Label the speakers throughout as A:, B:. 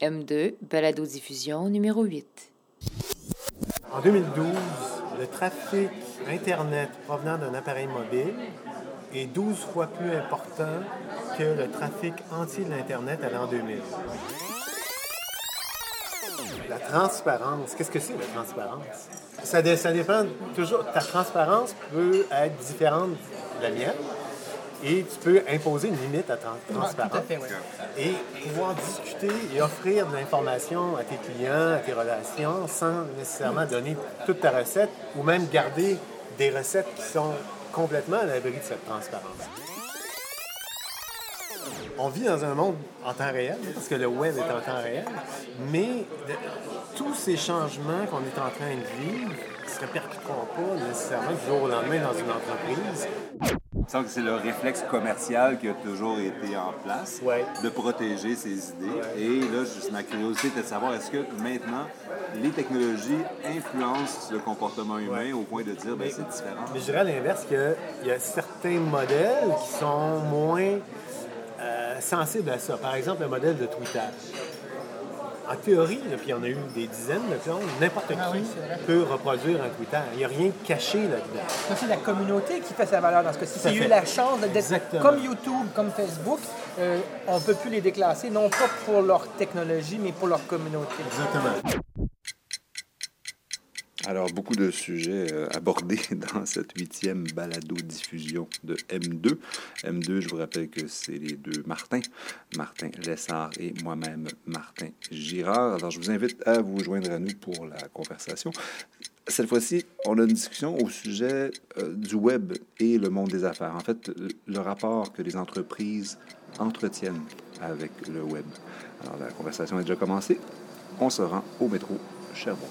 A: M2, balado-diffusion numéro 8.
B: En 2012, le trafic Internet provenant d'un appareil mobile est 12 fois plus important que le trafic entier de l'Internet à l'an 2000. La transparence, qu'est-ce que c'est la transparence? Ça, dé- ça dépend toujours. Ta transparence peut être différente de la mienne et tu peux imposer une limite à ta transparence.
C: oui.
B: Et pouvoir discuter et offrir de l'information à tes clients, à tes relations, sans nécessairement donner toute ta recette ou même garder des recettes qui sont complètement à l'abri de cette transparence. On vit dans un monde en temps réel, parce que le web est en temps réel, mais tous ces changements qu'on est en train de vivre ne se répercuteront pas nécessairement du jour au lendemain dans une entreprise.
D: Semble que c'est le réflexe commercial qui a toujours été en place,
B: Ouais.
D: de protéger ses idées. Et là, juste ma curiosité était de savoir, est-ce que maintenant, les technologies influencent le comportement humain au point de dire, ben c'est différent?
B: Mais je dirais à l'inverse qu'il y a certains modèles qui sont moins euh, sensibles à ça. Par exemple, le modèle de Twitter. En théorie, là, puis il y en a eu des dizaines de clones, n'importe qui
C: Ah oui, vrai.
B: peut reproduire un Twitter. Il n'y a rien caché là-dedans.
C: C'est la communauté qui fait sa valeur dans ce cas-ci. S'il y a eu la chance d'être comme YouTube, comme Facebook, euh, on ne peut plus les déclasser, non pas pour leur technologie, mais pour leur communauté.
B: Exactement.
D: Alors, beaucoup de sujets euh, abordés dans cette huitième balado-diffusion de M2. M2, je vous rappelle que c'est les deux Martin, Martin Lessard et moi-même, Martin Girard. Alors, je vous invite à vous joindre à nous pour la conversation. Cette fois-ci, on a une discussion au sujet euh, du web et le monde des affaires. En fait, le- rapport que les entreprises entretiennent avec le web. Alors, la conversation est déjà commencée. On se rend au métro Sherbrooke.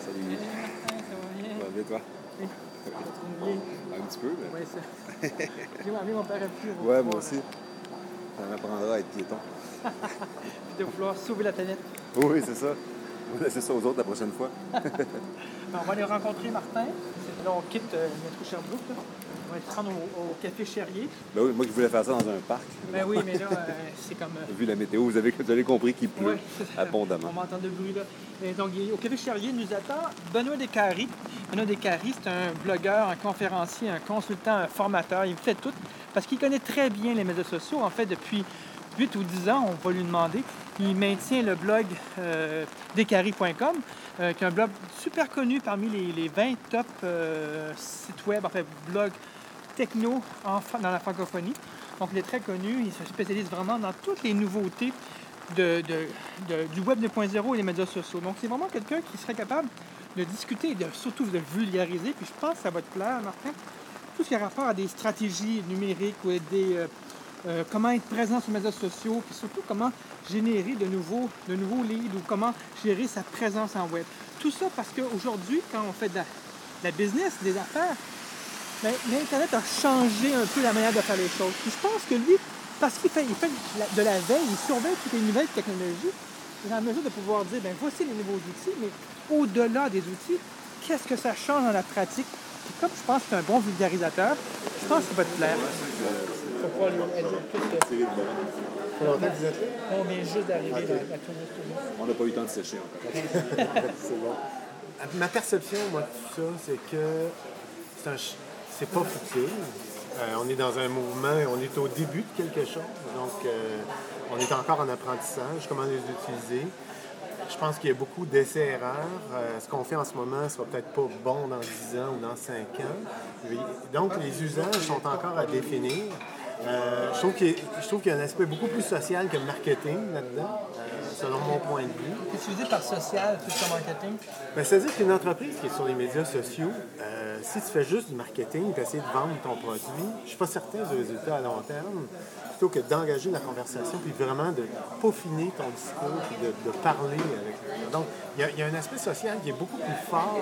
D: Salut. Ça toi? Un petit peu, mais...
C: Oui, ça. J'ai envie mon père plus.
D: Ouais, moi aussi. Ça m'apprendra à être piéton.
C: De vouloir sauver la planète.
D: Oui, c'est ça. On va laisser ça aux autres la prochaine fois.
C: Ben, on va aller rencontrer Martin. C'est- Là, on quitte euh, métro Sherbrooke. là. On va se rendre au, au café Cherrier.
D: Ben oui, moi qui voulais faire ça dans un parc.
C: Ben oui, mais là, euh, c'est comme. euh,
D: Vu la météo, vous avez, vous avez compris qu'il pleut
C: Ouais,
D: abondamment.
C: On va entendre le bruit là. Et donc, au Café Charrier nous attend Benoît Descaries. Benoît Descaries, c'est un blogueur, un conférencier, un consultant, un formateur. Il fait tout parce qu'il connaît très bien les médias sociaux. En fait, depuis 8 ou 10 ans, on va lui demander. Il maintient le blog euh, descaries.com, euh, qui est un blog super connu parmi les, les 20 top euh, sites web, en fait, blogs techno dans la francophonie. Donc, il est très connu. Il se spécialise vraiment dans toutes les nouveautés du Web 2.0 et les médias sociaux. Donc, c'est vraiment quelqu'un qui serait capable de discuter et de, surtout de vulgariser. Puis, je pense que ça va te plaire, Martin. Tout ce qui a rapport à des stratégies numériques ou des, euh, euh, comment être présent sur les médias sociaux, puis surtout comment générer de nouveaux, leads ou comment gérer sa présence en web. Tout ça parce qu'aujourd'hui, quand on fait de la business, des affaires, ben, l'Internet a changé un peu la manière de faire les choses. Puis je pense que lui, parce qu'il fait, il fait de la- veille, il surveille toutes les nouvelles technologies, il est en mesure de pouvoir dire, ben voici les nouveaux outils, mais au-delà des outils, qu'est-ce que ça change dans la pratique? Puis comme je pense que c'est un bon vulgarisateur, je pense qu'il va te plaire. Lui que-? On vient juste d'arriver à la tournée
D: On n'a pas eu le temps de sécher encore.
B: C'est bon. Ma perception, moi, de tout ça, c'est que c'est un ch- c'est pas futile. Euh, on est dans un mouvement, on est au début de quelque chose. Donc, euh, on est encore en apprentissage, comment les utiliser. Je pense qu'il y a beaucoup d'essais-erreurs. Euh, ce qu'on fait en ce moment ne sera peut-être pas bon dans 10 ans ou dans 5 ans. Donc, les usages sont encore à définir. Je trouve qu'il y, qu'il y a un aspect beaucoup plus social que marketing là-dedans, selon mon point de vue.
C: Utilisé par social, plus que marketing?
B: Ben, C'est-à-dire qu'une entreprise qui est sur les médias sociaux, euh, si tu fais juste du marketing et essayer de vendre ton produit, je suis pas certain du résultat à long terme, plutôt que d'engager la conversation puis vraiment de peaufiner ton discours puis de, parler avec les gens. Donc, il y, a- un aspect social qui est beaucoup plus fort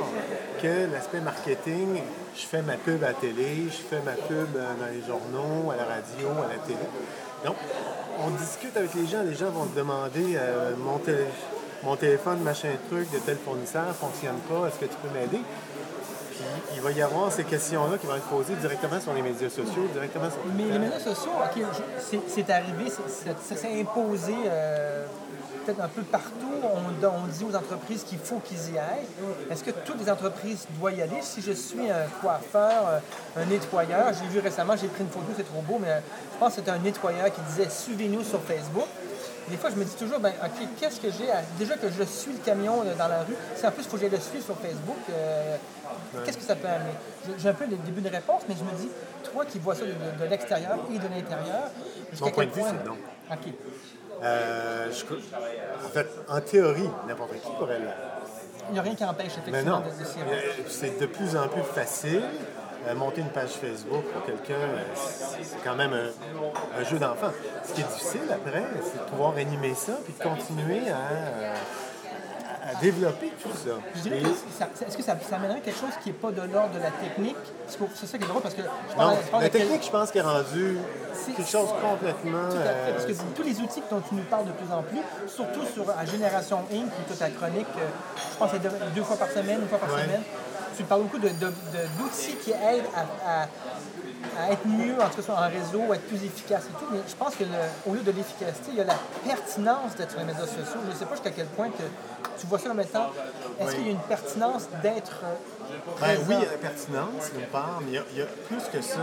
B: que l'aspect marketing. Je fais ma pub à la télé, je fais ma pub euh, dans les journaux, à la radio, à la télé. Donc, on discute avec les gens, les gens vont te demander euh, mon, mon téléphone, machin truc de tel fournisseur fonctionne pas, est-ce que tu peux m'aider? Puis il va y avoir ces questions-là qui vont être posées directement sur les médias sociaux, directement sur
C: Mais les médias sociaux, OK, c'est- arrivé, ça s'est imposé euh, peut-être un peu partout. On, on dit aux entreprises qu'il faut qu'ils y aillent. Est-ce que toutes les entreprises doivent y aller? Si je suis un coiffeur, euh, un nettoyeur, j'ai vu récemment, j'ai pris une photo, c'est trop beau, mais euh, je pense que c'était un nettoyeur qui disait « Suivez-nous sur Facebook ». Des fois, je me dis toujours, ben, OK, qu'est-ce que j'ai à... Déjà que je suis le camion euh, dans la rue, si en plus, il faut que j'aille le suivre sur Facebook, euh, qu'est-ce que ça peut amener? J'ai- un peu le début de réponse, mais je me dis, toi qui vois ça de, de- de l'extérieur et de l'intérieur, jusqu'à quel
B: de vue,
C: point-
B: c'est non.
C: OK.
B: Euh, je- en fait, en théorie, n'importe qui pourrait.
C: Il n'y a rien qui empêche, effectivement,
B: non,
C: de, de s'y
B: c'est de plus en plus facile. Euh, monter une page Facebook pour quelqu'un, euh, c'est quand même un, un jeu d'enfant. Ce qui est difficile après, c'est de pouvoir animer ça puis de continuer à, à- à développer tout ça.
C: Je dirais que Est-ce que ça, ça amènerait quelque chose qui n'est pas de l'ordre de la technique? C'est ça qui est drôle, parce que je
B: non, la
C: quel-
B: technique, je pense, qui est rendue quelque chose complètement.
C: Tout à fait, parce que
B: euh,
C: tous les outils dont tu nous parles de plus en plus, surtout sur la Génération Inc., ou toute ta chronique, je pense que c'est deux, deux fois par semaine, une fois par
B: Ouais.
C: semaine, tu parles beaucoup de- de- de- d'outils qui aident à, à- à être mieux, en tout cas en réseau, à être plus efficace et tout, mais je pense que le- au lieu de l'efficacité, il y a la pertinence d'être sur les médias sociaux. Je ne sais pas jusqu'à quel point que tu vois ça comme étant, est-ce
B: Oui.
C: qu'il y a une pertinence d'être euh,
B: Ben oui, il y a la pertinence, d'une part, mais il y a, il y a plus que ça.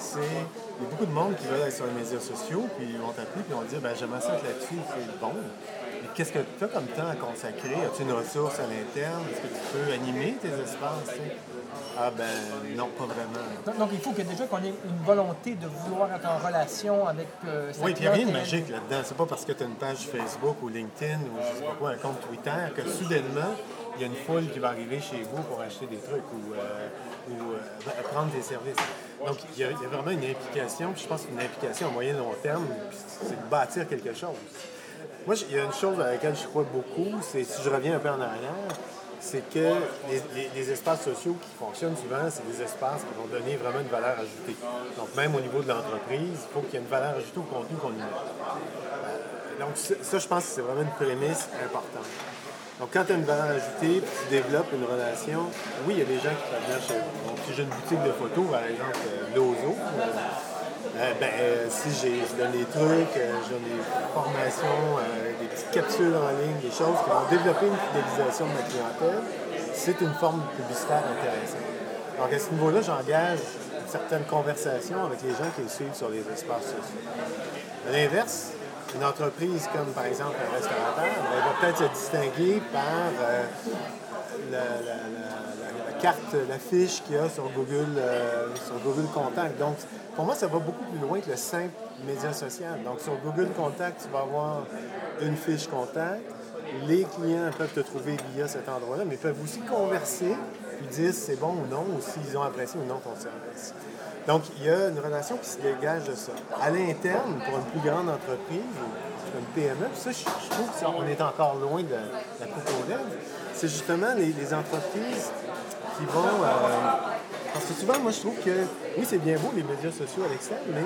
B: C'est, il y a beaucoup de monde qui veulent être sur les médias sociaux, puis ils vont t'appeler, puis ils vont dire ben, J'aimerais ça être là-dessus, c'est bon. Qu'est-ce que tu as comme temps à consacrer? As-tu une ressource à l'interne? Est-ce que tu peux animer tes espaces? Ah, ben non, pas vraiment.
C: Donc, donc, il faut que déjà qu'on ait une volonté de vouloir être en relation avec euh, sa
B: Oui, puis il n'y a rien de magique là-dedans. C'est pas parce que tu as une page Facebook ou LinkedIn ou je sais pas quoi, un compte Twitter, que soudainement, il y a une foule qui va arriver chez vous pour acheter des trucs ou, euh, ou euh, prendre des services. Donc, il y, a, il y a vraiment une implication, puis je pense qu'une implication à moyen long terme, c'est de bâtir quelque chose. Moi, il y a une chose à laquelle je crois beaucoup, c'est si je reviens un peu en arrière, c'est que les, espaces sociaux qui fonctionnent souvent, c'est des espaces qui vont donner vraiment une valeur ajoutée. Donc, même au niveau de l'entreprise, il faut qu'il y ait une valeur ajoutée au contenu qu'on y met. Euh, Donc, ça, je pense que c'est vraiment une prémisse importante. Donc, quand tu as une valeur ajoutée, tu développes une relation, oui, il y a des gens qui peuvent venir chez vous. Donc, si j'ai une boutique de photos, par exemple, euh, Lozo, euh, ben, euh, si je donne des trucs, euh, je donne des formations, des petites capsules en ligne, des choses qui vont développer une fidélisation de ma clientèle, c'est une forme publicitaire intéressante. Donc, à ce niveau-là, j'engage une certaine conversation avec les gens qui le suivent sur les espaces sociaux. À l'inverse, une entreprise comme par exemple un restaurateur, ben, elle va peut-être se distinguer par la carte, l'affiche qu'il y a sur Google, euh, sur Google Contact. Donc, pour moi, ça va beaucoup plus loin que le simple média social. Donc, sur Google Contact, tu vas avoir une fiche contact. Les clients peuvent te trouver via cet endroit-là, mais peuvent aussi converser, puis dire c'est bon ou non, ou s'ils ont apprécié ou non ton service. Donc, il y a une relation qui se dégage de ça. À l'interne, pour une plus grande entreprise, une PME, ça, je, trouve qu'on est encore loin de la coupe aux c'est justement les, les entreprises qui vont... euh, parce que souvent, moi, je trouve que, oui, c'est bien beau, les médias sociaux à l'externe, mais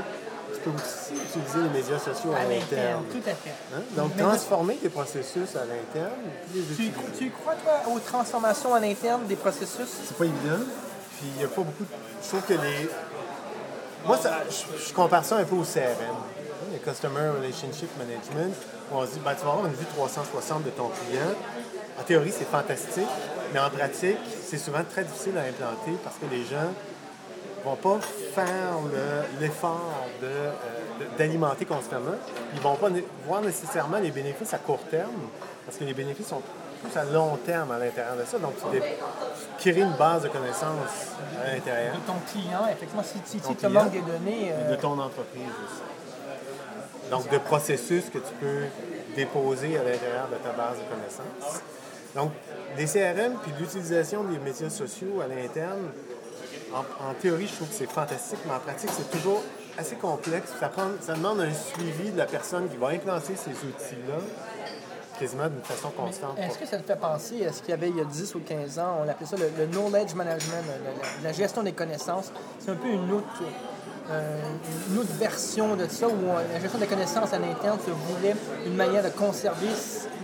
B: tu peux aussi utiliser les médias sociaux à,
C: À
B: l'interne.
C: tout à fait.
B: Hein? Donc,
C: Mais-
B: transformer tes processus à l'interne,
C: Tu, crois, toi, aux transformations à l'interne des processus?
B: c'est pas évident. Puis il n'y a pas beaucoup de... Je trouve que les... Moi, ça, je, je compare ça un peu au CRM, hein, le Customer Relationship Management, où on se dit, ben, tu vas avoir une vue 360 de ton client. En théorie, c'est fantastique, mais en pratique, c'est souvent très difficile à implanter parce que les gens vont pas faire le- l'effort de, euh, de- d'alimenter constamment. Ils vont pas voir nécessairement les bénéfices à court terme, parce que les bénéfices sont plus à long terme à l'intérieur de ça. Donc, tu, crées une base de connaissances à l'intérieur
C: De ton client, effectivement, si, tu te manques des données...
B: et
C: euh,
B: de ton entreprise aussi. Donc, de processus que tu peux déposer à l'intérieur de ta base de connaissances. Donc, des CRM puis l'utilisation des médias sociaux à l'interne, en, en théorie, je trouve que c'est fantastique, mais en pratique, c'est toujours assez complexe. Ça, prend- ça demande un suivi de la personne qui va implanter ces outils-là quasiment d'une façon constante.
C: Est-ce que ça te fait penser à ce qu'il y avait il y a 10 ou 15 ans? On appelait ça le, le knowledge management, le- le- la gestion des connaissances. C'est un peu une autre, euh, une autre version de ça, où on- la gestion des connaissances à l'interne se voulait une manière de conserver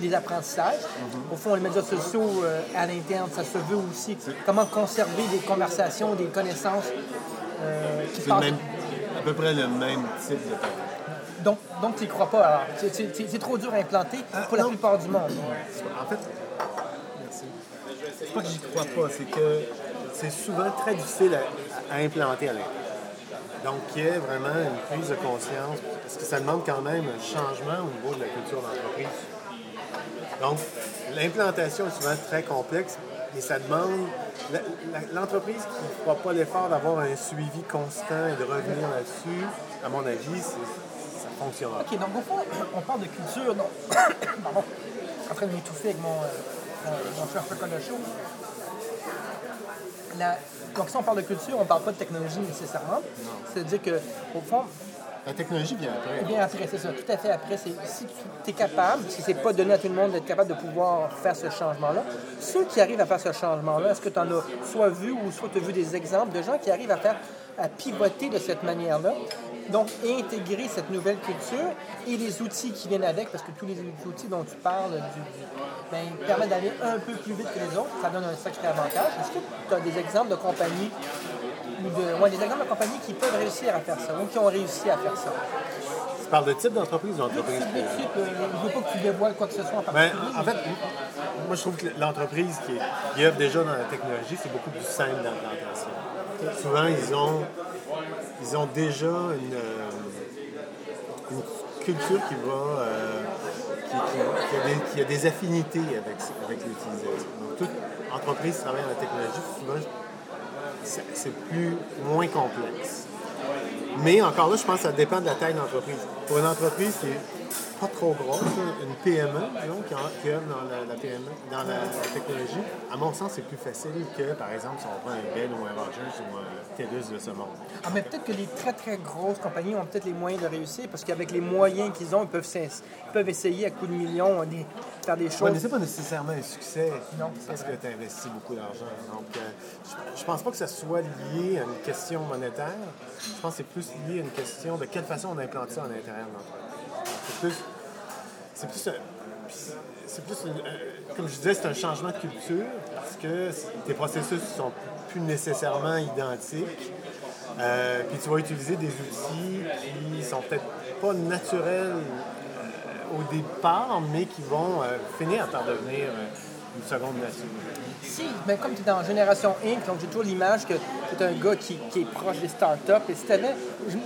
C: les apprentissages.
B: Mm-hmm.
C: Au fond, les médias sociaux euh, à l'interne, ça se veut aussi. Comment conserver des conversations, des connaissances euh, qui passent.
B: même- à peu près le même type de
C: Donc, donc tu n'y crois pas. alors. C'est- trop dur à implanter pour la plupart du monde.
B: En fait, merci. C'est pas que j'y crois pas, c'est que c'est souvent très difficile à, à implanter à l'intérieur. Donc, il y a vraiment une prise de conscience, parce que ça demande quand même un changement au niveau de la culture d'entreprise. Donc, l'implantation est souvent très complexe, mais ça demande. L'entreprise qui ne fera pas l'effort d'avoir un suivi constant et de revenir là-dessus, à mon avis, ça fonctionnera.
C: OK, donc au on parle de culture. Donc, pardon, je suis en train de m'étouffer avec mon, euh, mon, mon chaud. La- donc si on parle de culture, on ne parle pas de technologie nécessairement. C'est-à-dire que, au fond,
B: La technologie vient après.
C: bien après, c'est ça, tout à fait après, si tu es capable, si c'est pas donné à tout le monde d'être capable de pouvoir faire ce changement-là, ceux qui arrivent à faire ce changement-là, est-ce que tu en as soit vu ou soit tu as vu des exemples de gens qui arrivent à faire, à pivoter de cette manière-là, donc intégrer cette nouvelle culture et les outils qui viennent avec, parce que tous les outils dont tu parles du, ben, permettent d'aller un peu plus vite que les autres, ça donne un sacré avantage. Est-ce que tu as des exemples de compagnies ou de, ouais, des exemples de compagnies qui peuvent réussir à faire ça ou qui ont réussi à faire ça?
B: Tu parles de type d'entreprise ou d'entreprise?
C: Type de type, euh, je ne veux pas que tu dévoiles quoi que ce soit en
B: Ben,
C: particulier.
B: en fait, moi, je trouve que l'entreprise qui, qui œuvre déjà dans la technologie, c'est beaucoup plus simple d'implantation. Souvent, ils ont, ils ont déjà une, euh, culture qui va. euh, qui, a des, affinités avec, avec l'utilisation. Donc, toute entreprise qui travaille dans la technologie, c'est plus, moins complexe. Mais encore là, je pense que ça dépend de la taille de l'entreprise. Pour une entreprise qui est pas trop grosse, une PME, qui, œuvre dans la, la PME, dans la, la technologie, à mon sens, c'est plus facile que, par exemple, si on prend un Bell ou un Rogers ou un TELUS de ce monde.
C: Ah, mais peut-être que les très très grosses compagnies ont peut-être les moyens de réussir parce qu'avec les moyens qu'ils ont, ils peuvent, ils peuvent essayer à coups de millions euh, des- faire des
B: Ouais,
C: choses.
B: mais c'est pas nécessairement un succès
C: Non,
B: parce
C: vrai.
B: que tu as investi beaucoup d'argent. Donc, euh, je, je pense pas que ça soit lié à une question monétaire. Je pense que c'est plus lié à une question de quelle façon on implante ça à l'intérieur de l'entreprise. C'est plus, c'est plus, un- c'est plus un- comme je disais, c'est un changement de culture parce que tes processus sont plus nécessairement identiques. Euh, puis tu vas utiliser des outils qui sont peut-être pas naturels euh, au départ, mais qui vont euh, finir par devenir euh, une seconde nature.
C: Si, mais comme tu es dans Génération Inc., donc j'ai toujours l'image que tu es un gars qui, est proche des startups. Et si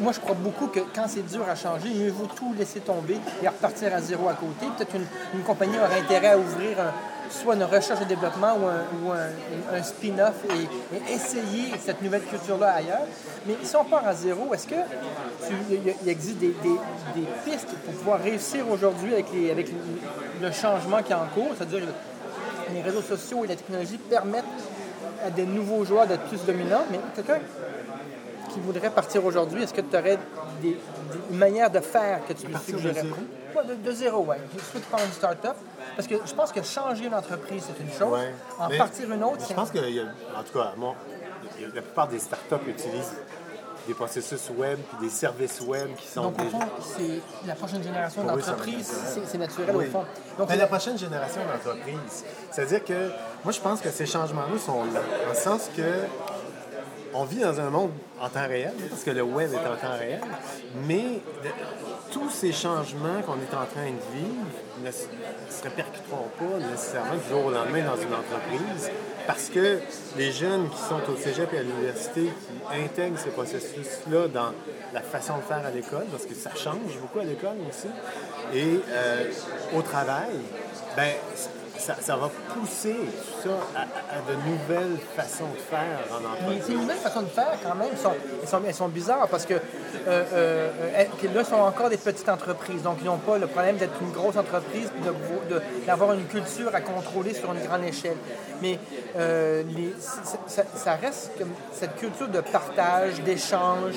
C: moi, je crois beaucoup que quand c'est dur à changer, mieux vaut tout laisser tomber et repartir à zéro à côté. Peut-être une, compagnie aurait intérêt à ouvrir soit une recherche et développement ou un, un- spin-off et, essayer cette nouvelle culture-là ailleurs. Mais si on part à zéro, est-ce que il existe des, pistes pour pouvoir réussir aujourd'hui avec, les, le changement qui est en cours, les réseaux sociaux et la technologie permettent à des nouveaux joueurs d'être plus dominants, mais quelqu'un qui voudrait partir aujourd'hui, est-ce que tu aurais des, des- une manière de faire que tu lui
B: Partir de
C: de, de zéro, oui. Soit tu parles d'une start-up, parce que je pense que changer l'entreprise, c'est une chose.
B: Ouais.
C: En
B: Mais-
C: partir une autre,
B: Je
C: c'est...
B: pense que, en tout cas, la plupart des startups utilisent des processus web puis des services web qui sont
C: Donc, au fond, c'est la prochaine génération d'entreprises, c'est naturel,
B: Oui.
C: au fond. Donc,
B: Mais la prochaine génération d'entreprises, c'est-à-dire que moi, je pense que ces changements-là sont là, dans le sens que on vit dans un monde en temps réel, parce que le web est en temps réel, mais tous ces changements qu'on est en train de vivre ne se, répercuteront pas nécessairement du jour au lendemain dans une entreprise, parce que les jeunes qui sont au cégep et à l'université, qui intègrent ces processus-là dans la façon de faire à l'école, parce que ça change beaucoup à l'école aussi, et euh, au travail, ben, ça, ça va pousser tout ça à, à de nouvelles façons de faire en entreprise.
C: c'est une nouvelle façon de faire quand même. Elles sont, elles sont, elles sont bizarres parce que euh, euh, elles- là, sont encore des petites entreprises. Donc, ils n'ont pas le problème d'être une grosse entreprise et d'avoir une culture à contrôler sur une grande échelle. Mais euh, les- ça- ça reste comme cette culture de partage, d'échange,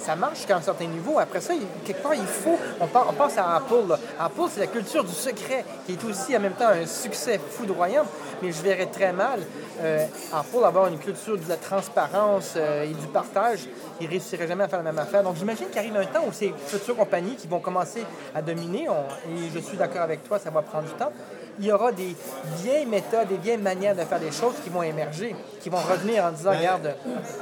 C: ça marche jusqu'à un certain niveau. Après ça, il- quelque part, il faut. On, pense à Apple. là. Apple, c'est la culture du secret, qui est aussi en même temps un succès foudroyant. Mais je verrais très mal euh, Apple avoir une culture de la transparence euh, et du partage. Ils ne réussiraient jamais à faire la même affaire. Donc j'imagine qu'il arrive un temps où ces futures compagnies qui vont commencer à dominer, on- et je suis d'accord avec toi, ça va prendre du temps, il y aura des vieilles méthodes, des vieilles manières de faire des choses qui vont émerger, qui vont revenir en disant,
B: Ben,
C: regarde,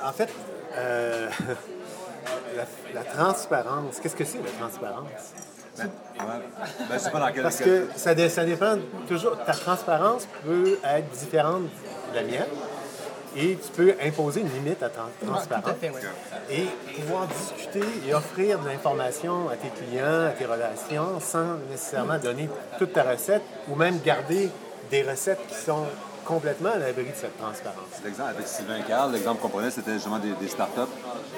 B: En fait, euh, la, la transparence, qu'est-ce que c'est la transparence?
E: Ben, je sais pas dans quel
B: Parce que ça, dé- ça dépend toujours. Ta transparence peut être différente de la mienne et tu peux imposer une limite à ta transparence.
C: tout à fait, oui.
B: Et pouvoir discuter et offrir de l'information à tes clients, à tes relations, sans nécessairement donner toute ta recette ou même garder des recettes qui sont complètement à l'abri de cette transparence.
E: L'exemple avec Sylvain Carl, l'exemple qu'on prenait, c'était justement des, des startups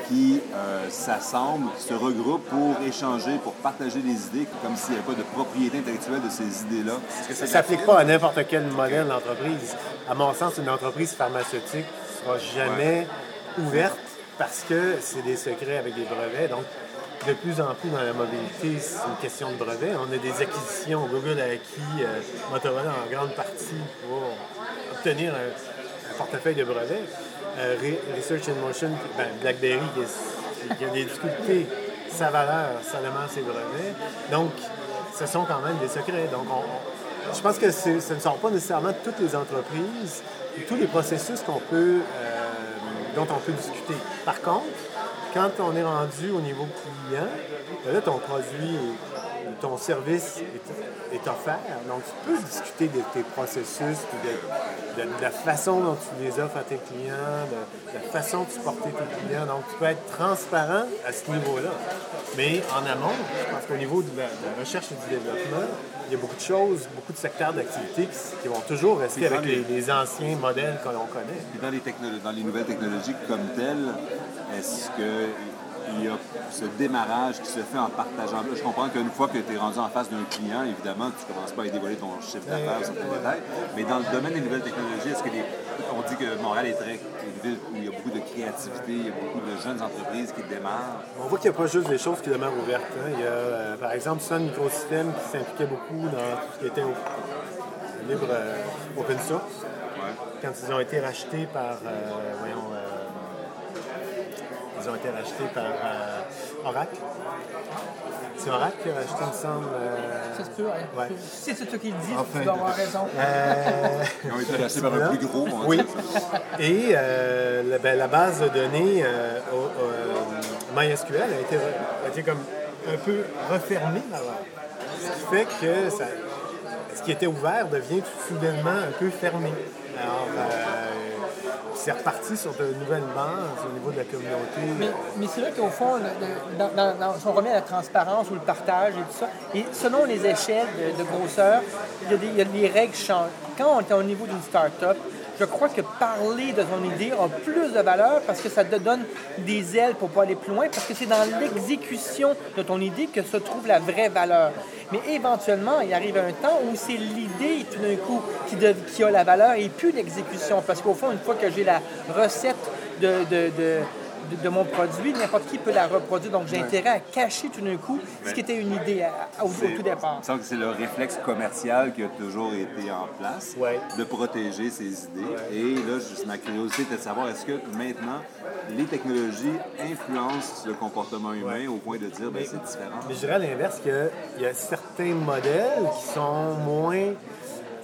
E: qui euh, s'assemblent, se regroupent pour échanger, pour partager des idées, comme s'il n'y avait pas de propriété intellectuelle de ces idées-là.
B: Ça ne s'applique pas à n'importe quel modèle d'entreprise. À mon sens, une entreprise pharmaceutique ne sera jamais ouverte parce que c'est des secrets avec des brevets. Donc, de plus en plus dans la mobilité, c'est une question de brevets. On a des acquisitions. Google a acquis euh, Motorola en grande partie pour obtenir un, portefeuille de brevets. Euh, Re- Research in Motion, ben, BlackBerry, qui, a des difficultés, sa valeur, seulement ses brevets. Donc, ce sont quand même des secrets. Donc, on- je pense que ce ne sont pas nécessairement toutes les entreprises tous les processus euh, dont on peut discuter. Par contre, quand on est rendu au niveau client, ben là, ton produit, ton service est, offert. Donc, tu peux discuter de tes processus, de, la façon dont tu les offres à tes clients, de, de la façon de supporter tes clients. Donc, tu peux être transparent à ce niveau-là. Mais en amont, je pense qu'au niveau de la, de la recherche et du développement, il y a beaucoup de choses, beaucoup de secteurs d'activité qui, qui vont toujours rester avec les, anciens modèles que l'on connaît.
E: Puis dans les, dans les nouvelles technologies comme telles, est-ce qu'il y a ce démarrage qui se fait en partageant? Je comprends qu'une fois que tu es rendu en face d'un client, évidemment, tu ne commences pas à dévoiler ton chiffre d'affaires certains détails. Mais dans le domaine des nouvelles technologies, est-ce que les... on dit que Montréal est très une ville où il y a beaucoup de créativité, il y a beaucoup de jeunes entreprises qui démarrent?
B: On voit qu'il n'y a pas juste des choses qui demeurent ouvertes. hein. Il y a, euh, par exemple, Sun Microsystem qui s'impliquait beaucoup dans tout ce qui était au- libre euh, open source. Quand ils ont été rachetés par, euh, voyons, euh, ils ont été rachetés par euh, Oracle. C'est Oracle qui a racheté, il me semble. euh,
C: ça se peut. Ouais. Si c'est ce qu'il dit,
B: Enfin,
C: tu dois avoir raison.
B: euh,
E: Ils ont été achetés par un plus gros, va
B: Oui. Et euh, la, ben, la base de données euh, au- au- MySQL a été, re- a été comme un peu refermée avant. Ce qui fait que ça- ce qui était ouvert devient tout soudainement un peu fermé. Alors, euh, c'est reparti sur de nouvelles bases au niveau de la communauté.
C: Mais, c'est vrai qu'au fond, dans- si on remet à la transparence ou le partage et tout ça, et selon les échelles de, de grosseur, il y, y a des règles changent. Quand on est au niveau d'une start-up, je crois que parler de ton idée a plus de valeur parce que ça te donne des ailes pour pas aller plus loin, parce que c'est dans l'exécution de ton idée que se trouve la vraie valeur. Mais éventuellement, il arrive un temps où c'est l'idée, tout d'un coup, qui, a la valeur et plus l'exécution. Parce qu'au fond, une fois que j'ai la recette de- de- de mon produit, n'importe qui peut la reproduire. Donc, j'ai intérêt à cacher tout d'un coup ce qui était une idée à- au, au tout départ.
E: Me semble que c'est le réflexe commercial qui a toujours été en place,
B: Ouais.
E: de protéger ses idées. Et là, juste ma curiosité était de savoir, est-ce que maintenant, les technologies influencent le comportement humain
B: Ouais.
E: au point de dire, ben, c'est différent?
B: Mais je dirais à l'inverse qu'il y a certains modèles qui sont moins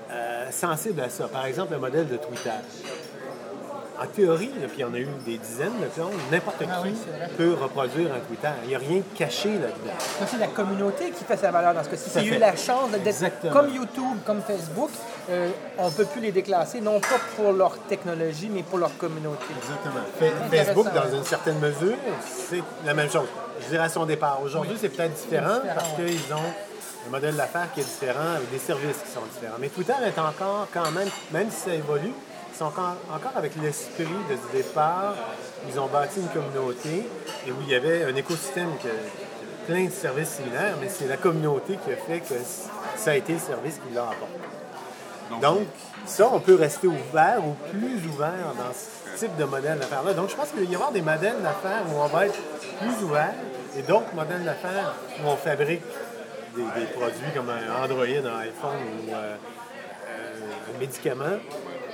B: euh, sensibles à ça. Par exemple, le modèle de Twitter. En théorie, là, puis il y en a eu des dizaines de clones, n'importe
C: Ah
B: qui
C: oui,
B: peut reproduire un Twitter. Il n'y a rien de caché là-dedans.
C: C'est la communauté qui fait sa valeur dans ce cas-ci. S'il y a eu la chance d'être comme YouTube, comme Facebook, euh, on ne peut plus les déclasser, non pas pour leur technologie, mais pour leur communauté.
B: Exactement. Facebook, dans une certaine mesure, c'est la même chose. Je dirais à son départ. Aujourd'hui, c'est peut-être différent
C: différent,
B: parce
C: ouais.
B: qu'ils ont un modèle d'affaires qui est différent avec des services qui sont différents. Mais Twitter est encore quand même, même si ça évolue, ils sont encore, encore avec l'esprit de ce départ. Ils ont bâti une communauté et où il y avait un écosystème qui a, plein de services similaires, mais c'est la communauté qui a fait que ça a été le service qui l'a apporté. Donc, ça, on peut rester ouvert ou plus ouvert dans ce type de modèle d'affaires-là. Donc, je pense qu'il va y avoir des modèles d'affaires où on va être plus ouvert et d'autres modèles d'affaires où on fabrique des, des produits comme un Android, un iPhone ou euh, euh, un médicament.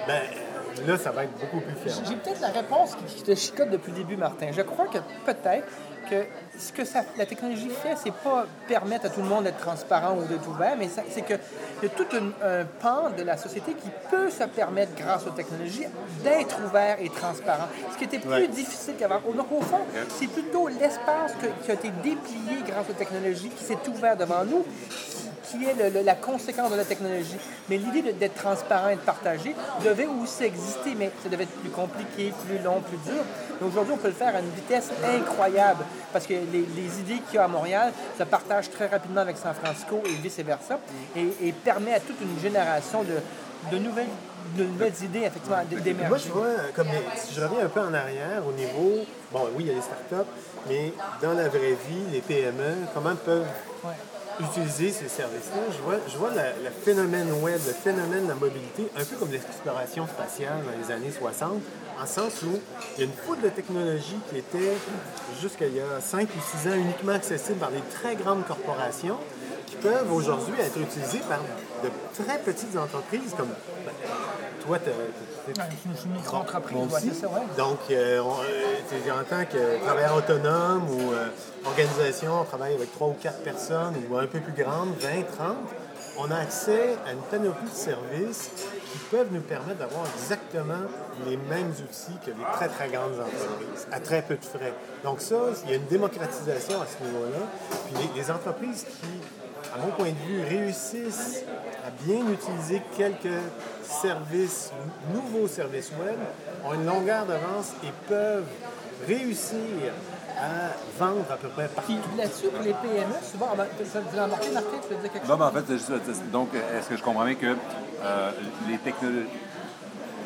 B: Ben, là, ça va être beaucoup plus ferme.
C: J'ai peut-être la réponse qui te chicote depuis le début, Martin. Je crois que peut-être que ce que ça- la technologie fait, c'est pas permettre à tout le monde d'être transparent ou d'être ouvert, mais c'est qu'il y a tout un, un pan de la société qui peut se permettre, grâce aux technologies, d'être ouvert et transparent. Ce qui était plus
B: Ouais.
C: difficile qu'avant. Donc, au fond, c'est plutôt l'espace qui a été déplié grâce aux technologies qui s'est ouvert devant nous qui est le- le- la conséquence de la technologie. Mais l'idée d'être transparent et de partager devait aussi exister, mais ça devait être plus compliqué, plus long, plus dur. Mais aujourd'hui, on peut le faire à une vitesse incroyable parce que les, les idées qu'il y a à Montréal se partagent très rapidement avec San Francisco et vice-versa et, et permet à toute une génération de, de nouvelles, de nouvelles idées, effectivement,
B: Moi,
C: d'émerger.
B: je vois, comme les- si je reviens un peu en arrière au niveau, bon, oui, il y a les startups, mais dans la vraie vie, les PME, comment peuvent
C: Ouais.
B: Utiliser ces services-là? Je vois, je vois le phénomène web, le phénomène de la mobilité, un peu comme l'exploration spatiale dans les années 60, en sens où il y a une foule de technologies qui était, jusqu'à il y a 5 ou 6 ans, uniquement accessibles par des très grandes corporations, qui peuvent aujourd'hui être utilisées par de très petites entreprises comme ben, toi, tu
C: c'est une micro-entreprise, c'est ça, ouais.
B: Donc, euh, on- euh, en tant que travailleur autonome ou euh, organisation, on travaille avec trois ou quatre personnes ou un peu plus grande, 20, 30, on a accès à une panoplie de services qui peuvent nous permettre d'avoir exactement les mêmes outils que les très, très grandes entreprises, à très peu de frais. Donc ça, il y a une démocratisation à ce niveau-là. Puis les, les entreprises qui, à mon point de vue, réussissent à bien utiliser quelques services, nouveaux services web, ont une longueur d'avance et peuvent réussir à vendre à peu près partout.
C: Puis là-dessus, pour les PME, souvent, ah ben, tu l'as embarqué, Martin, tu veux dire quelque chose?
E: Non, mais en fait, c'est juste, donc, est-ce que je comprends bien que euh, les technologies,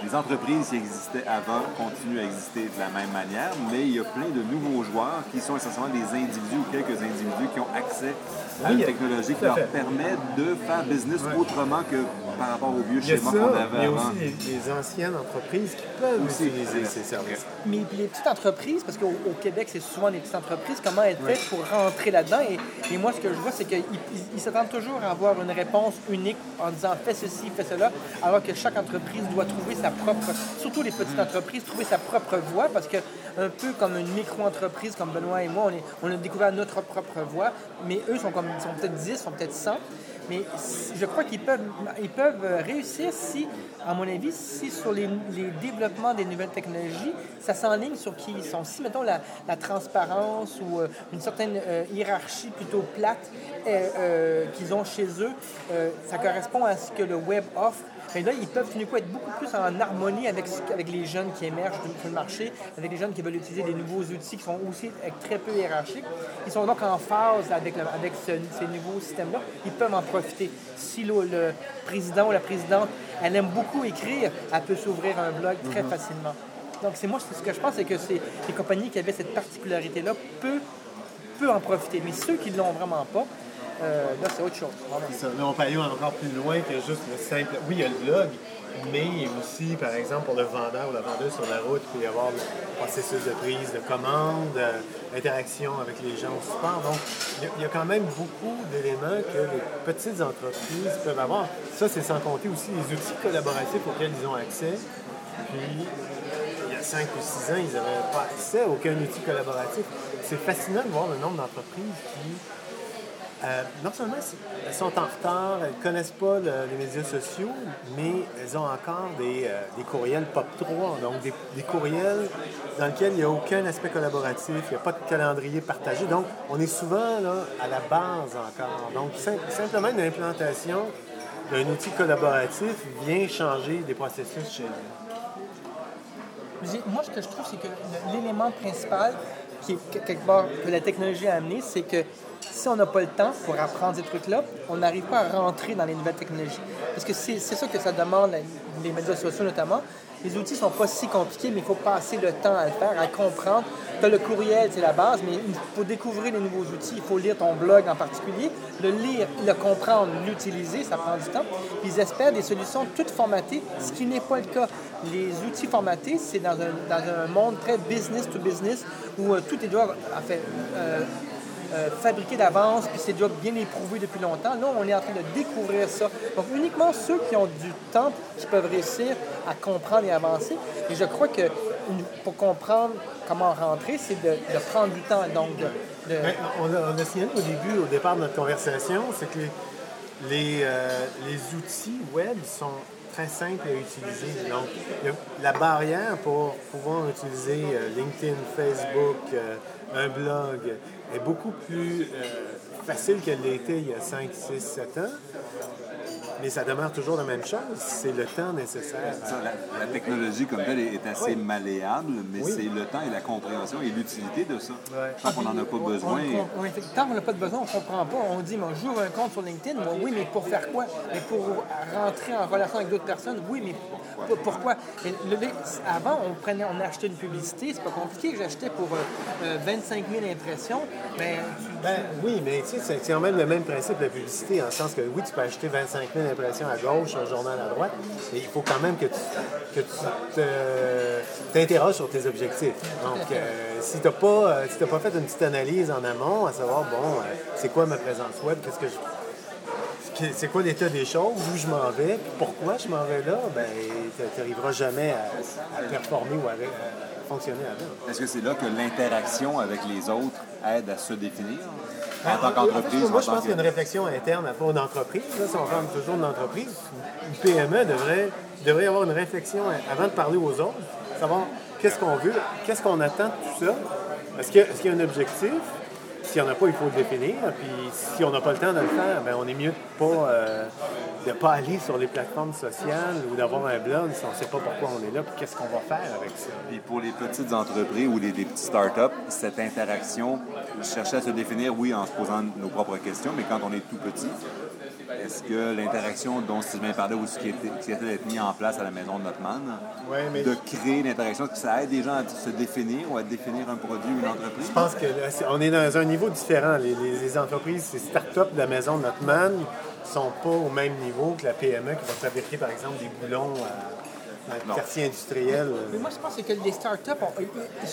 E: les entreprises qui existaient avant continuent à exister de la même manière, mais il y a plein de nouveaux joueurs qui sont essentiellement des individus ou quelques individus qui ont accès à
B: Oui,
E: une technologie qui leur
B: fait.
E: permet de faire business autrement que par rapport aux vieux
B: Il y a
E: schémas
B: ça,
E: qu'on avait
B: il y a aussi les, les anciennes entreprises qui peuvent
E: Aussi,
B: utiliser ces services.
C: Mais puis les petites entreprises, parce qu'au au Québec, c'est souvent des petites entreprises, comment elles font pour rentrer là-dedans? Et, et moi, ce que je vois, c'est qu'ils ils- ils s'attendent toujours à avoir une réponse unique en disant fais ceci, fais cela, alors que chaque entreprise doit trouver sa surtout les petites entreprises, trouver sa propre voie, parce que un peu comme une micro-entreprise comme Benoît et moi, on, a découvert notre propre voie, mais eux sont, comme, sont peut-être 10, sont peut-être 100. Mais je crois qu'ils peuvent, ils peuvent réussir si, à mon avis, si sur les, développements des nouvelles technologies, ça s'enligne sur qui ils sont. Si, mettons, la, transparence ou euh, une certaine euh, hiérarchie plutôt plate euh, qu'ils ont chez eux, ça correspond à ce que le web offre. Mais là, ils peuvent tout d'un coup être beaucoup plus en harmonie avec, avec les jeunes qui émergent sur le marché, avec les jeunes qui veulent utiliser des nouveaux outils qui sont aussi avec très peu hiérarchiques. Ils sont donc en phase avec, le- avec ce- ces nouveaux systèmes-là. Ils peuvent en profiter. Si le, le président ou la présidente, elle aime beaucoup écrire, elle peut s'ouvrir un blog très facilement. Donc, c'est moi, ce que je pense, c'est que les compagnies qui avaient cette particularité-là peuvent, peuvent en profiter. Mais ceux qui ne l'ont vraiment pas, euh, là, c'est autre chose.
B: Ça, là, on peut aller encore plus loin que juste le simple. Oui, il y a le blog, mais aussi, par exemple, pour le vendeur ou la vendeuse sur la route, il peut y avoir le processus de prise de commande, euh, interaction avec les gens au support. Donc, il y a- il y, a quand même beaucoup d'éléments que les petites entreprises peuvent avoir. Ça, c'est sans compter aussi les outils collaboratifs auxquels ils ont accès. Puis, il y a 5 ou 6 ans, ils n'avaient pas accès à aucun outil collaboratif. C'est fascinant de voir le nombre d'entreprises qui euh, non seulement elles sont en retard, elles ne connaissent pas le- les médias sociaux, mais elles ont encore des, euh, courriels POP3, donc des, courriels dans lesquels il n'y a aucun aspect collaboratif, il n'y a pas de calendrier partagé. Donc, on est souvent à la base encore. Donc, sim- simplement une implantation d'un outil collaboratif vient changer des processus chez.
C: J'ai- Moi, ce que je trouve, c'est que l'élément principal qui quelque part que la technologie a amené, c'est que si on n'a pas le temps pour apprendre ces trucs-là, on n'arrive pas à rentrer dans les nouvelles technologies. Parce que c'est ça que ça demande, les médias sociaux notamment. Les outils sont pas si compliqués, mais il faut passer le temps à le faire, à comprendre. Tu as le courriel, c'est la base, mais faut découvrir les nouveaux outils. Il faut lire ton blog en particulier, le lire, le comprendre, l'utiliser, ça prend du temps. Ils espèrent des solutions toutes formatées, ce qui n'est pas le cas. Les outils formatés, c'est dans un, dans un monde très business to business où euh, tout est déjà en fait, euh, euh, fabriqué d'avance, puis c'est déjà bien éprouvé depuis longtemps. Là, on est en train de découvrir ça. Donc, uniquement ceux qui ont du temps, qui peuvent réussir à comprendre et avancer. Et je crois que pour comprendre comment rentrer, c'est de, prendre du temps. Donc,
B: on, a, on signalé au début, au départ de notre conversation, c'est que les, euh, les outils web sont très simples à utiliser. Donc, la barrière pour pouvoir utiliser euh, LinkedIn, Facebook, euh, un blog est beaucoup plus euh, facile qu'elle l'était il y a 5, 6, 7 ans. Mais ça demeure toujours la même chose. C'est le temps nécessaire.
E: Ça, la, la technologie comme telle est, est assez
B: Oui.
E: malléable, mais
B: Oui.
E: c'est le temps et la compréhension et l'utilité de ça.
B: Ouais.
E: Tant qu'on n'en a pas besoin.
C: on- on- on- tant qu'on n'a pas de besoin, on ne comprend pas. On dit, moi, j'ouvre un compte sur LinkedIn. Oui, mais pour faire quoi? Mais pour rentrer en relation avec d'autres personnes. Oui, mais pour- pourquoi? Et le- le- avant, on, prenait, on achetait une publicité. C'est pas compliqué. J'achetais pour euh, euh, 25 000 impressions. Mais
B: Ben, oui, mais tu sais, c'est- quand même le même principe de la publicité, en le sens que oui, tu peux acheter 25 000 impressions à gauche, un journal à droite, mais il faut quand même que tu, que tu te- t'interroges sur tes objectifs. Donc, euh, si tu n'as pas, euh, si pas fait une petite analyse en amont, à savoir, bon, euh, c'est quoi ma présence web, qu'est-ce que je. C'est quoi l'état des choses, où je m'en vais, pourquoi je m'en vais là, ben, tu n'arriveras jamais à, à performer ou à, à fonctionner là-dedans.
E: Est-ce que c'est là que l'interaction avec les autres aide à se définir en
B: Ben,
E: tant
B: en-
E: qu'entreprise?
B: en fait, moi, je pense qu'il y a une réflexion interne à pas une entreprise. Là, si on parle toujours d'une entreprise, une PME devrait, devrait avoir une réflexion avant de parler aux autres, savoir qu'est-ce qu'on veut, qu'est-ce qu'on attend de tout ça. Est-ce qu'il y, a- est-ce qu'il y a un objectif? S'il n'y en a pas, il faut le définir. Puis si on n'a pas le temps de le faire, ben, on est mieux de ne pas, euh, pas aller sur les plateformes sociales ou d'avoir un blog si on ne sait pas pourquoi on est là, puis qu'est-ce qu'on va faire avec ça.
E: Et pour les petites entreprises ou les, les petits startups, cette interaction, chercher à se définir, oui, en se posant nos propres questions, mais quand on est tout petit, est-ce que l'interaction dont Sylvain parlait ou ce qui était, qui était d'être mis en place à la maison de Notman,
B: Ouais, mais-
E: de créer l'interaction, est-ce que ça aide les gens à se définir ou à définir un produit ou une entreprise?
B: Je pense que là, c'est- on est dans un niveau différent. Les, les- les entreprises, ces start-up de la maison de Notman sont pas au même niveau que la PME qui va fabriquer, par exemple, des boulons à- dans le
E: Non.
B: quartier industriel.
C: Mais moi, je pense que les startups ont- ils,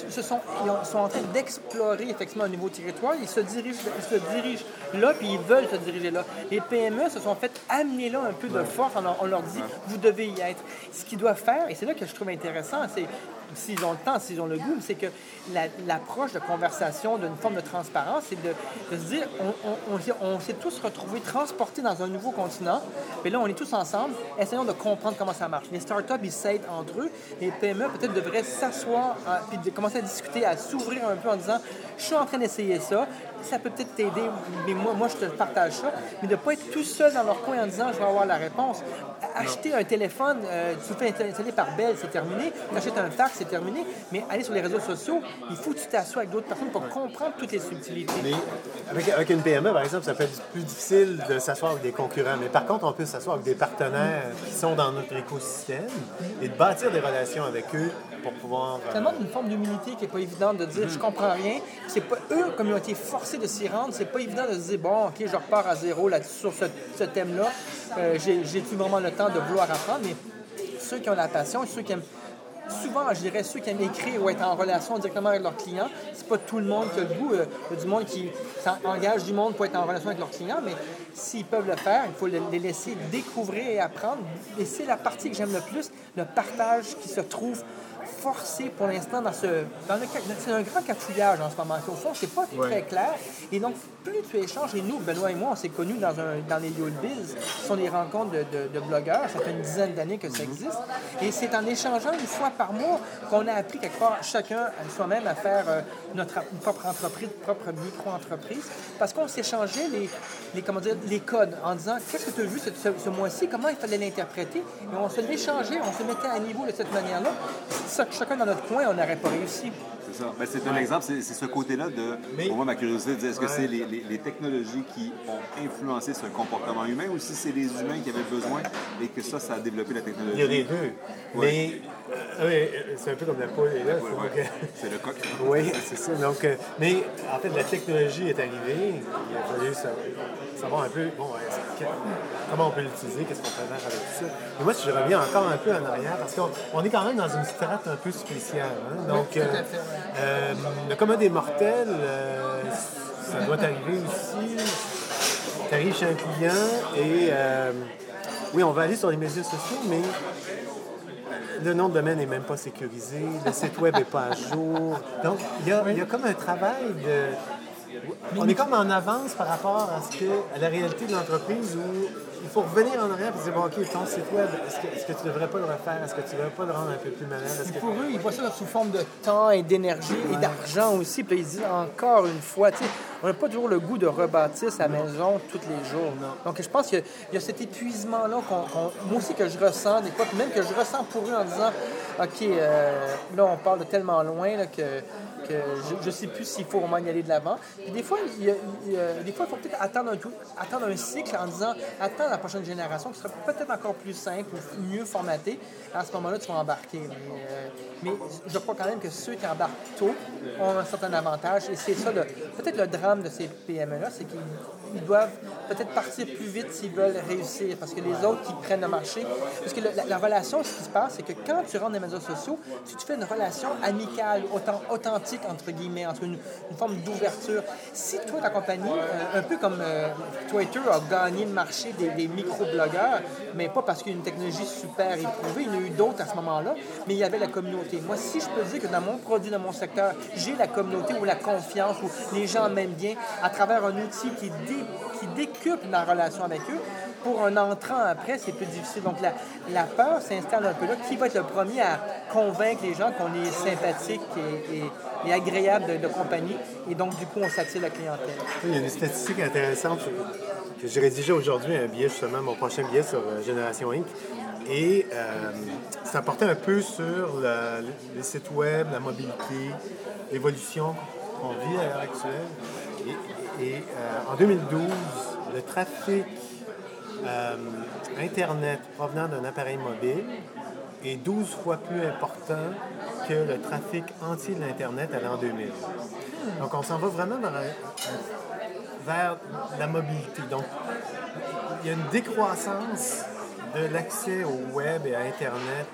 C: ils se sont, ils sont en train d'explorer effectivement un nouveau territoire. Ils se dirigent, ils se dirigent là, puis ils veulent se diriger là. Les PME se sont fait amener là un peu de force. On leur, on leur dit, vous devez y être. Ce qu'ils doivent faire, et c'est là que je trouve intéressant, c'est s'ils ont le temps, s'ils ont le goût, c'est que la- l'approche de conversation, d'une forme de transparence, c'est de, se dire, on, s'est- tous retrouvés transportés dans un nouveau continent, mais là, on est tous ensemble, essayons de comprendre comment ça marche. Les startups, ils s'aident entre eux. Les PME, peut-être, devraient s'asseoir euh, puis commencer à discuter, à s'ouvrir un peu en disant, je suis en train d'essayer ça, ça peut peut-être t'aider, mais moi, moi, je te partage ça, mais de ne pas être tout seul dans leur coin en disant, je vais avoir la réponse. Acheter un téléphone, euh, tu fais installer par Bell, c'est terminé. Tu achètes un fax, c'est terminé. Mais aller sur les réseaux sociaux, il faut que tu t'assoies avec d'autres personnes pour comprendre toutes les subtilités.
B: Mais avec, avec une PME, par exemple, ça peut être plus difficile de s'asseoir avec des concurrents. Mais par contre, on peut s'asseoir avec des partenaires qui sont dans notre écosystème et de bâtir des relations avec eux pour pouvoir. euh,
C: Ça demande une forme d'humilité qui n'est pas évidente de dire je comprends rien. C'est pas eux, comme ils ont été forcés de s'y rendre, c'est pas évident de se dire bon, ok, je repars à zéro là sur ce, ce thème-là. Euh, j'ai- J'ai-tu vraiment le temps de vouloir apprendre? Mais ceux qui ont la passion, ceux qui aiment. Souvent, je dirais ceux qui aiment écrire ou être en relation directement avec leurs clients, c'est pas tout le monde qui a le goût. Euh, du monde qui engage du monde pour être en relation avec leurs clients, mais s'ils peuvent le faire, il faut le- les laisser découvrir et apprendre. Et c'est la partie que j'aime le plus, le partage qui se trouve forcé pour l'instant dans ce. Dans le, c'est un grand cafouillage en ce moment. Au fond, c'est pas très clair. Et donc, plus tu échanges, et nous, Benoît et moi, on s'est connus dans, un, dans les Yule Biz, ce sont des rencontres de, de- de blogueurs. Ça fait une dizaine d'années que ça existe. Et c'est en échangeant une fois par mois qu'on a appris quelque part, chacun à soi-même, à faire euh, notre propre entreprise, propre micro-entreprise. Parce qu'on s'échangeait les, les, comment dire, les codes en disant qu'est-ce que tu as vu ce, ce- ce mois-ci, comment il fallait l'interpréter? Et on se l'échangeait, on se mettait à niveau de cette manière-là. Ça, chacun dans notre coin, on n'aurait pas réussi.
E: C'est ça. Ben, c'est un exemple, c'est c'est ce côté-là de.
B: Mais-
E: Pour moi, ma curiosité, de dire est-ce que
B: Ouais.
E: c'est les, les- les technologies qui ont influencé ce comportement humain ou si c'est les humains qui avaient besoin et que ça, ça a développé la technologie?
B: Il y a les deux. Mais oui, euh, c'est un peu comme la poule est là.
E: Ouais,
B: donc,
E: ouais. C'est le coq.
B: Oui, c'est ça. Donc, euh, mais en fait, la technologie est arrivée. Il a fallu sa- savoir un peu bon, que- comment on peut l'utiliser, qu'est-ce qu'on peut faire avec tout ça. Et moi, si je reviens encore un peu en arrière, parce qu'on on est quand même dans une strate un peu spéciale. hein. Donc, euh, euh, le commun des mortels, euh, ça doit arriver aussi. Tu arrives chez un client et euh, oui, on va aller sur les médias sociaux, mais le nom de domaine n'est même pas sécurisé, le site web n'est pas à jour. Donc, il y a, comme un travail de. On est comme en avance par rapport à, ce que, à la réalité de l'entreprise où il faut revenir en arrière et se dire bon, OK, ton site web, est-ce que, tu ne devrais pas le refaire? Est-ce que tu ne devrais pas le rendre un peu plus malade? Que-
C: Pour eux, ils voient ça sous forme de temps et d'énergie et d'argent aussi. Puis ils disent encore une fois, tu sais, on n'a pas toujours le goût de rebâtir sa maison tous les jours. Donc, je pense qu'il y y, a cet épuisement-là, moi aussi, que je ressens des fois, même que je ressens pour eux en disant, OK, euh, là, on parle de tellement loin que, je ne sais plus s'il faut vraiment y aller de l'avant. Des fois, il, des fois, il faut peut-être attendre un, attendre un cycle en disant, attends la prochaine génération qui sera peut-être encore plus simple ou mieux formatée. À ce moment-là, tu vas embarquer. Mais, euh, mais je crois quand même que ceux qui embarquent tôt ont un certain avantage. Et c'est ça, peut-être le drame de ces PME-là, c'est qu'ils ils doivent peut-être partir plus vite s'ils veulent réussir, parce que les autres qui prennent le marché. Parce que la, la relation, ce qui se passe, c'est que quand tu rentres dans les médias sociaux, si tu fais une relation amicale, autant, authentique, entre guillemets, entre une, forme d'ouverture, si toi, ta compagnie, euh, un peu comme euh, Twitter a gagné le marché des, des micro-blogueurs, mais pas parce qu'il y a une technologie super éprouvée, il y en a eu d'autres à ce moment-là, mais il y avait la communauté. Moi, si je peux dire que dans mon produit, dans mon secteur, j'ai la communauté ou la confiance, où les gens m'aiment bien, à travers un outil qui, dé- qui décuple ma relation avec eux, pour un entrant après, c'est plus difficile. Donc la, la peur s'installe un peu là. Qui va être le premier à convaincre les gens qu'on est sympathique et, agréable de, compagnie, et donc du coup, on s'attire la clientèle.
B: Il y a une statistique intéressante que j'ai rédigée aujourd'hui, un billet justement, mon prochain billet sur euh, Génération Inc. Et euh, ça portait un peu sur la- les sites web, la mobilité, l'évolution qu'on vit à l'heure actuelle. Et, euh, en 2012, le trafic euh, Internet provenant d'un appareil mobile est 12 fois plus important que le trafic entier de l'Internet à l'an 2000. Donc, on s'en va vraiment la- vers la mobilité. Donc, il y a une décroissance de l'accès au web et à Internet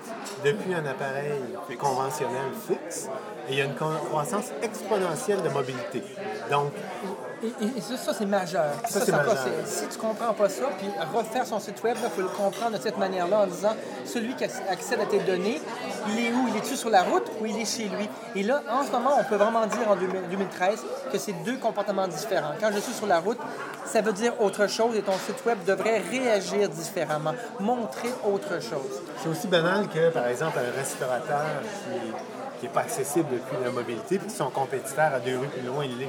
B: depuis un appareil conventionnel fixe et il y a une croissance exponentielle de mobilité. Donc,
C: Et, et- et ça, ça, c'est majeur.
B: Ça, c'est
C: encore,
B: majeur.
C: c'est- Si tu comprends pas ça, puis refaire son site web, il faut le comprendre de cette manière-là en disant celui qui acc- accède à tes données, il est où? Il est-tu sur la route ou il est chez lui? Et là, en ce moment, on peut vraiment dire en 2000 2013 que c'est deux comportements différents. Quand je suis sur la route, ça veut dire autre chose et ton site web devrait réagir différemment, montrer autre chose.
B: c'est aussi banal que, par exemple, un restaurateur qui n'est pas accessible depuis la mobilité, puis son compétiteur à deux rues plus loin, il l'est.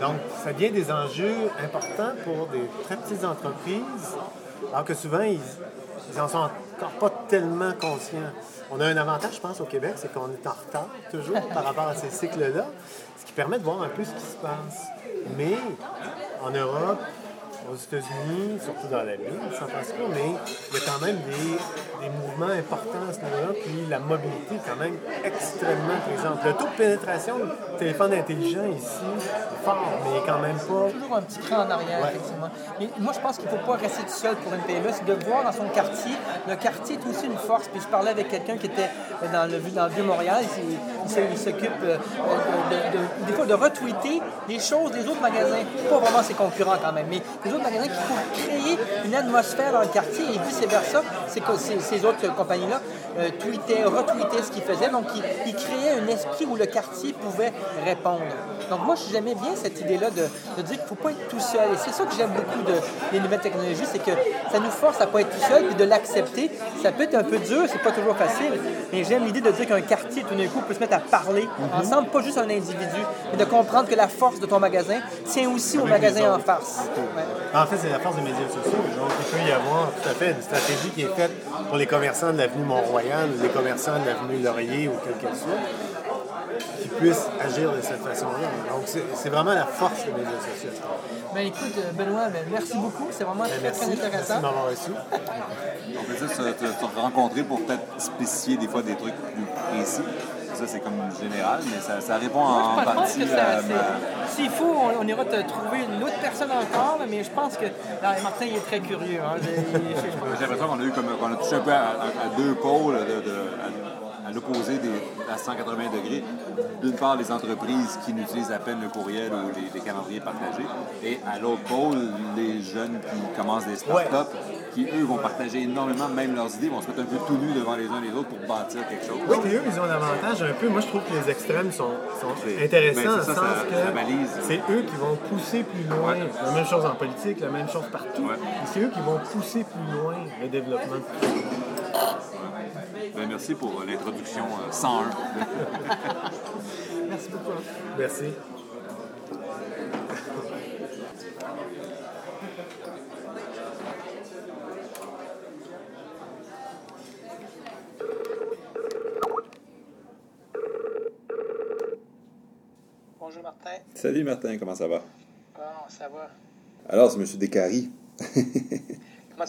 B: Donc, ça devient des enjeux importants pour des très petites entreprises, alors que souvent, ils n'en sont encore pas tellement conscients. On a un avantage, je pense, au Québec, c'est qu'on est en retard toujours par rapport à ces cycles-là, ce qui permet de voir un peu ce qui se passe. Mais en Europe, aux États-Unis, surtout dans la ville, San Francisco, mais il y a quand même des, des mouvements importants à ce niveau-là, puis la mobilité est quand même extrêmement présente. Le taux de pénétration de téléphone intelligent ici est fort, mais quand même pas.
C: toujours un petit cran en arrière,
B: Ouais.
C: effectivement. Mais moi, je pense qu'il ne faut pas rester tout seul pour une PME, c'est de voir dans son quartier. Le quartier est aussi une force. Puis je parlais avec quelqu'un qui était dans le, dans le Vieux-Montréal. Il, s'occupe euh, de, de- des fois de retweeter les choses des autres magasins. Pas vraiment ses concurrents quand même, mais les qui font créer une atmosphère dans le quartier et vice-versa. C'est que ces, ces autres compagnies-là euh, tweetaient, retweetaient ce qu'ils faisaient. Donc, ils, ils créaient un esprit où le quartier pouvait répondre. Donc, moi, j'aimais bien cette idée-là de, de dire qu'il ne faut pas être tout seul. Et c'est ça que j'aime beaucoup de, des nouvelles technologies, c'est que ça nous force à ne pas être tout seul et de l'accepter. Ça peut être un peu dur, c'est pas toujours facile, mais j'aime l'idée de dire qu'un quartier, tout d'un coup, peut se mettre à parler ensemble, pas juste un individu, mais de comprendre que la force de ton magasin tient aussi au magasin en face. Ouais.
B: En fait, c'est la force des médias sociaux. Donc, il peut y avoir tout à fait une stratégie qui est faite pour les commerçants de l'avenue Mont-Royal ou les commerçants de l'avenue Laurier ou quel qu'elle soit, qui puissent agir de cette façon-là. Donc, c'est vraiment la force des médias sociaux.
C: Ben écoute, euh, Benoît, ben, merci beaucoup. C'est vraiment très,
B: Ben, Merci,
C: très
B: merci de
C: intéressant.
B: m'avoir reçu.
E: On peut juste te rencontrer pour peut-être spécifier des fois des trucs plus précis. Ça, c'est comme général, mais ça, ça répond en
C: Moi,
E: partie
C: que ça,
E: à
C: c'est-
E: ma-
C: S'il faut, on, on ira te trouver une autre personne encore, mais je pense que Martin il est très curieux. hein. J'ai-
E: l'impression qu'on a eu comme qu'on a touché un peu à, à- à deux pôles de, de- à, à l'opposé à 180 degrés. D'une part, les entreprises qui n'utilisent à peine le courriel ou les, les calendriers partagés, et à l'autre pôle, les jeunes qui commencent des startups, qui eux vont partager énormément, même leurs idées, vont se mettre un peu tout nus devant les uns les autres pour bâtir quelque chose.
B: Oui, puis eux, ils ont l'avantage un peu. Moi, je trouve que les extrêmes sont, intéressants
E: ben, ça,
B: sens
E: ça-
B: que c'est eux qui vont pousser plus loin.
E: Ouais.
B: La même chose en politique, la même chose partout.
E: Ouais.
B: C'est eux qui vont pousser plus loin le développement.
E: Ben, merci pour euh, l'introduction euh, 101.
C: Merci beaucoup.
B: Merci.
C: Bonjour Martin.
D: Salut Martin, comment ça va?
C: Bon, ça va.
D: Alors, c'est M. Descaries.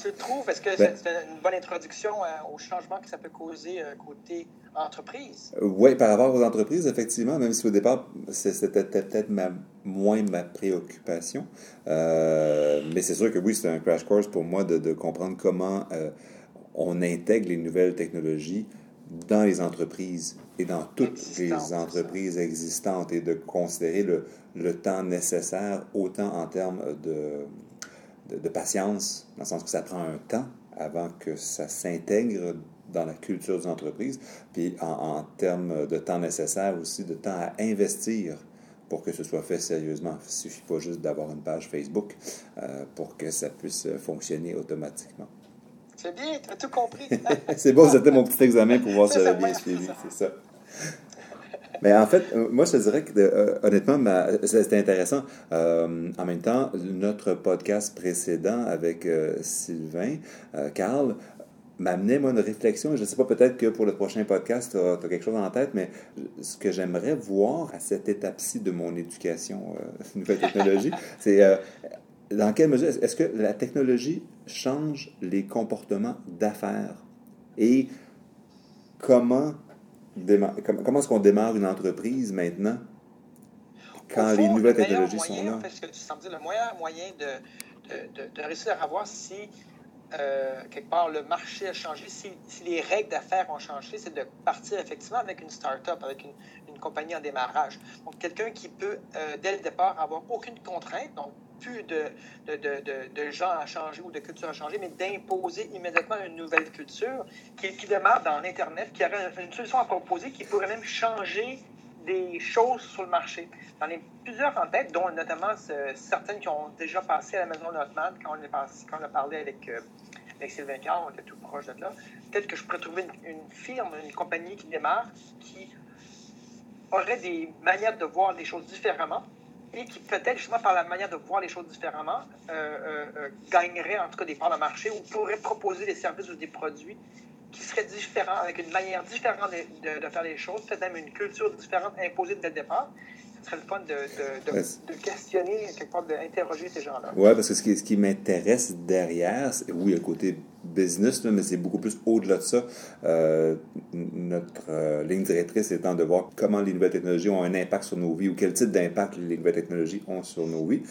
C: Tu le trouves? Est-ce que
D: Ben-
C: c'est une bonne introduction euh, au changement que ça peut causer euh, côté entreprise?
D: Oui, par rapport aux entreprises, effectivement, même si au départ, c'était peut-être ma- moins ma préoccupation. Euh, mais c'est sûr que oui, c'est un crash course pour moi de, de comprendre comment euh, on intègre les nouvelles technologies dans les entreprises et dans toutes les entreprises existantes et de considérer le, le temps nécessaire autant en termes de, de, de patience, dans le sens que ça prend un temps avant que ça s'intègre dans la culture d'une entreprise, puis en, en termes de temps nécessaire aussi, de temps à investir pour que ce soit fait sérieusement. Il ne suffit pas juste d'avoir une page Facebook euh, pour que ça puisse fonctionner automatiquement.
C: C'est bien, tu as tout compris.
D: c'est bon, c'était mon petit examen pour voir si
C: C'est
D: j'avais
C: ça,
D: bien suivi,
C: c'est
D: ça. Mais en fait, euh, moi, je te dirais que, euh, honnêtement, c'était intéressant. Euh, en même temps, notre podcast précédent avec euh, Sylvain, Carl, m'amenait moi une réflexion. Je ne sais pas, peut-être que pour le prochain podcast, tu as, quelque chose en tête, mais ce que j'aimerais voir à cette étape-ci de mon éducation, nouvelle technologie, c'est dans quelle mesure est-ce que la technologie change les comportements d'affaires et comment, déma- comment, est-ce qu'on démarre une entreprise maintenant quand les nouvelles
C: le
D: technologies sont
C: moyen,
D: là?
C: Que tu sembles dire, le meilleur moyen de, de, de, de réussir à voir si, euh, quelque part, le marché a changé, si, si les règles d'affaires ont changé, c'est de partir effectivement avec une start-up, avec une, une compagnie en démarrage. Donc, quelqu'un qui peut, euh, dès le départ, avoir aucune contrainte, donc plus de, de, de, de, de gens à changer ou de culture à changer, mais d'imposer immédiatement une nouvelle culture qui, démarre dans l'Internet, qui aurait une solution à proposer qui pourrait même changer des choses sur le marché. J'en ai plusieurs en tête, dont notamment ce- certaines qui ont déjà passé à la maison quand on, est passé- quand on a parlé avec, euh, Sylvain Carr, on était tout proche de là. Peut-être que je pourrais trouver une firme, une compagnie qui démarre, qui aurait des manières de voir les choses différemment et qui peut-être justement par la manière de voir les choses différemment euh, euh, euh, gagnerait en tout cas des parts de marché ou pourrait proposer des services ou des produits qui seraient différents, avec une manière différente de, de- faire les choses, peut-être même une culture différente imposée dès le départ. Serait le fun de, de- de-
D: Ouais.
C: de questionner, quelque part, d'interroger ces gens-là.
D: Oui, parce que ce qui, ce qui m'intéresse derrière, oui, le côté business, là, mais c'est beaucoup plus au-delà de ça. Euh, notre euh, ligne directrice étant de voir comment les nouvelles technologies ont un impact sur nos vies ou quel type d'impact les nouvelles technologies ont sur nos vies.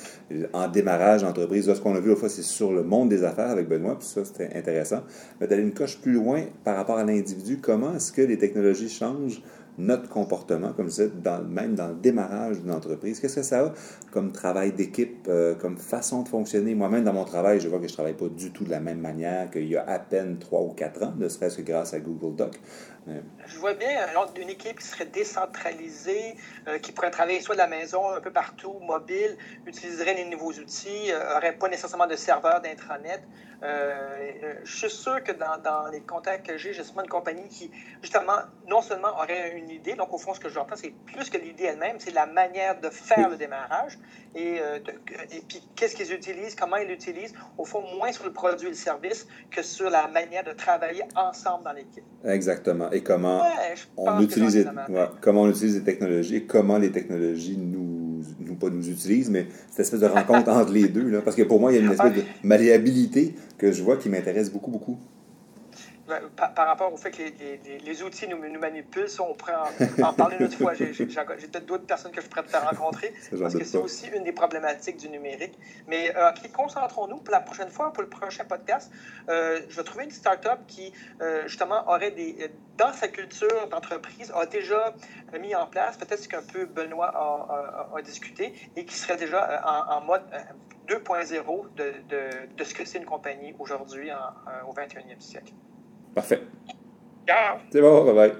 D: En démarrage d'entreprise, là, ce qu'on a vu l'autre fois, c'est sur le monde des affaires avec Benoît, puis ça, c'était intéressant. Mais d'aller une coche plus loin par rapport à l'individu, comment est-ce que les technologies changent notre comportement, comme je disais, même dans le démarrage d'une entreprise. Qu'est-ce que ça a comme travail d'équipe, euh, comme façon de fonctionner? Moi-même, dans mon travail, je vois que je ne travaille pas du tout de la même manière qu'il y a à peine trois ou quatre ans, ne serait-ce que grâce à Google Doc. Euh,
C: Je vois bien une équipe qui serait décentralisée, euh, qui pourrait travailler soit de la maison, un peu partout, mobile, utiliserait les nouveaux outils, n'aurait pas nécessairement de serveur d'intranet. Euh, euh, je suis sûr que dans, dans les contacts que j'ai, j'ai justement une compagnie qui, justement, non seulement aurait une idée. Donc, au fond, ce que j'entends, c'est plus que l'idée elle-même, c'est la manière de faire le démarrage. Et, euh, et puis, qu'est-ce qu'ils utilisent, comment ils l'utilisent? Au fond, moins sur le produit et le service que sur la manière de travailler ensemble dans l'équipe.
D: Exactement. Et comment, on utilise les, comment on utilise les technologies et comment les technologies nous, nous pas nous utilisent, mais cette espèce de rencontre entre les deux. Là, parce que pour moi, il y a une espèce de malléabilité que je vois qui m'intéresse beaucoup, beaucoup.
C: Par, rapport au fait que les, les, outils nous, nous, manipulent, ça, on pourrait en, parler une autre fois. J'ai peut-être d'autres personnes que je pourrais te rencontrer, parce que c'est aussi une des problématiques du numérique. Mais euh, concentrons-nous pour la prochaine fois, pour le prochain podcast. Euh, je vais trouver une start-up qui, euh, justement, aurait des, dans sa culture d'entreprise, a déjà mis en place, peut-être ce qu'un peu Benoît a, discuté, et qui serait déjà en, en mode 2.0 de, de, de, ce que c'est une compagnie aujourd'hui au 21e siècle.
D: Parfait. C'est bon, bye bye.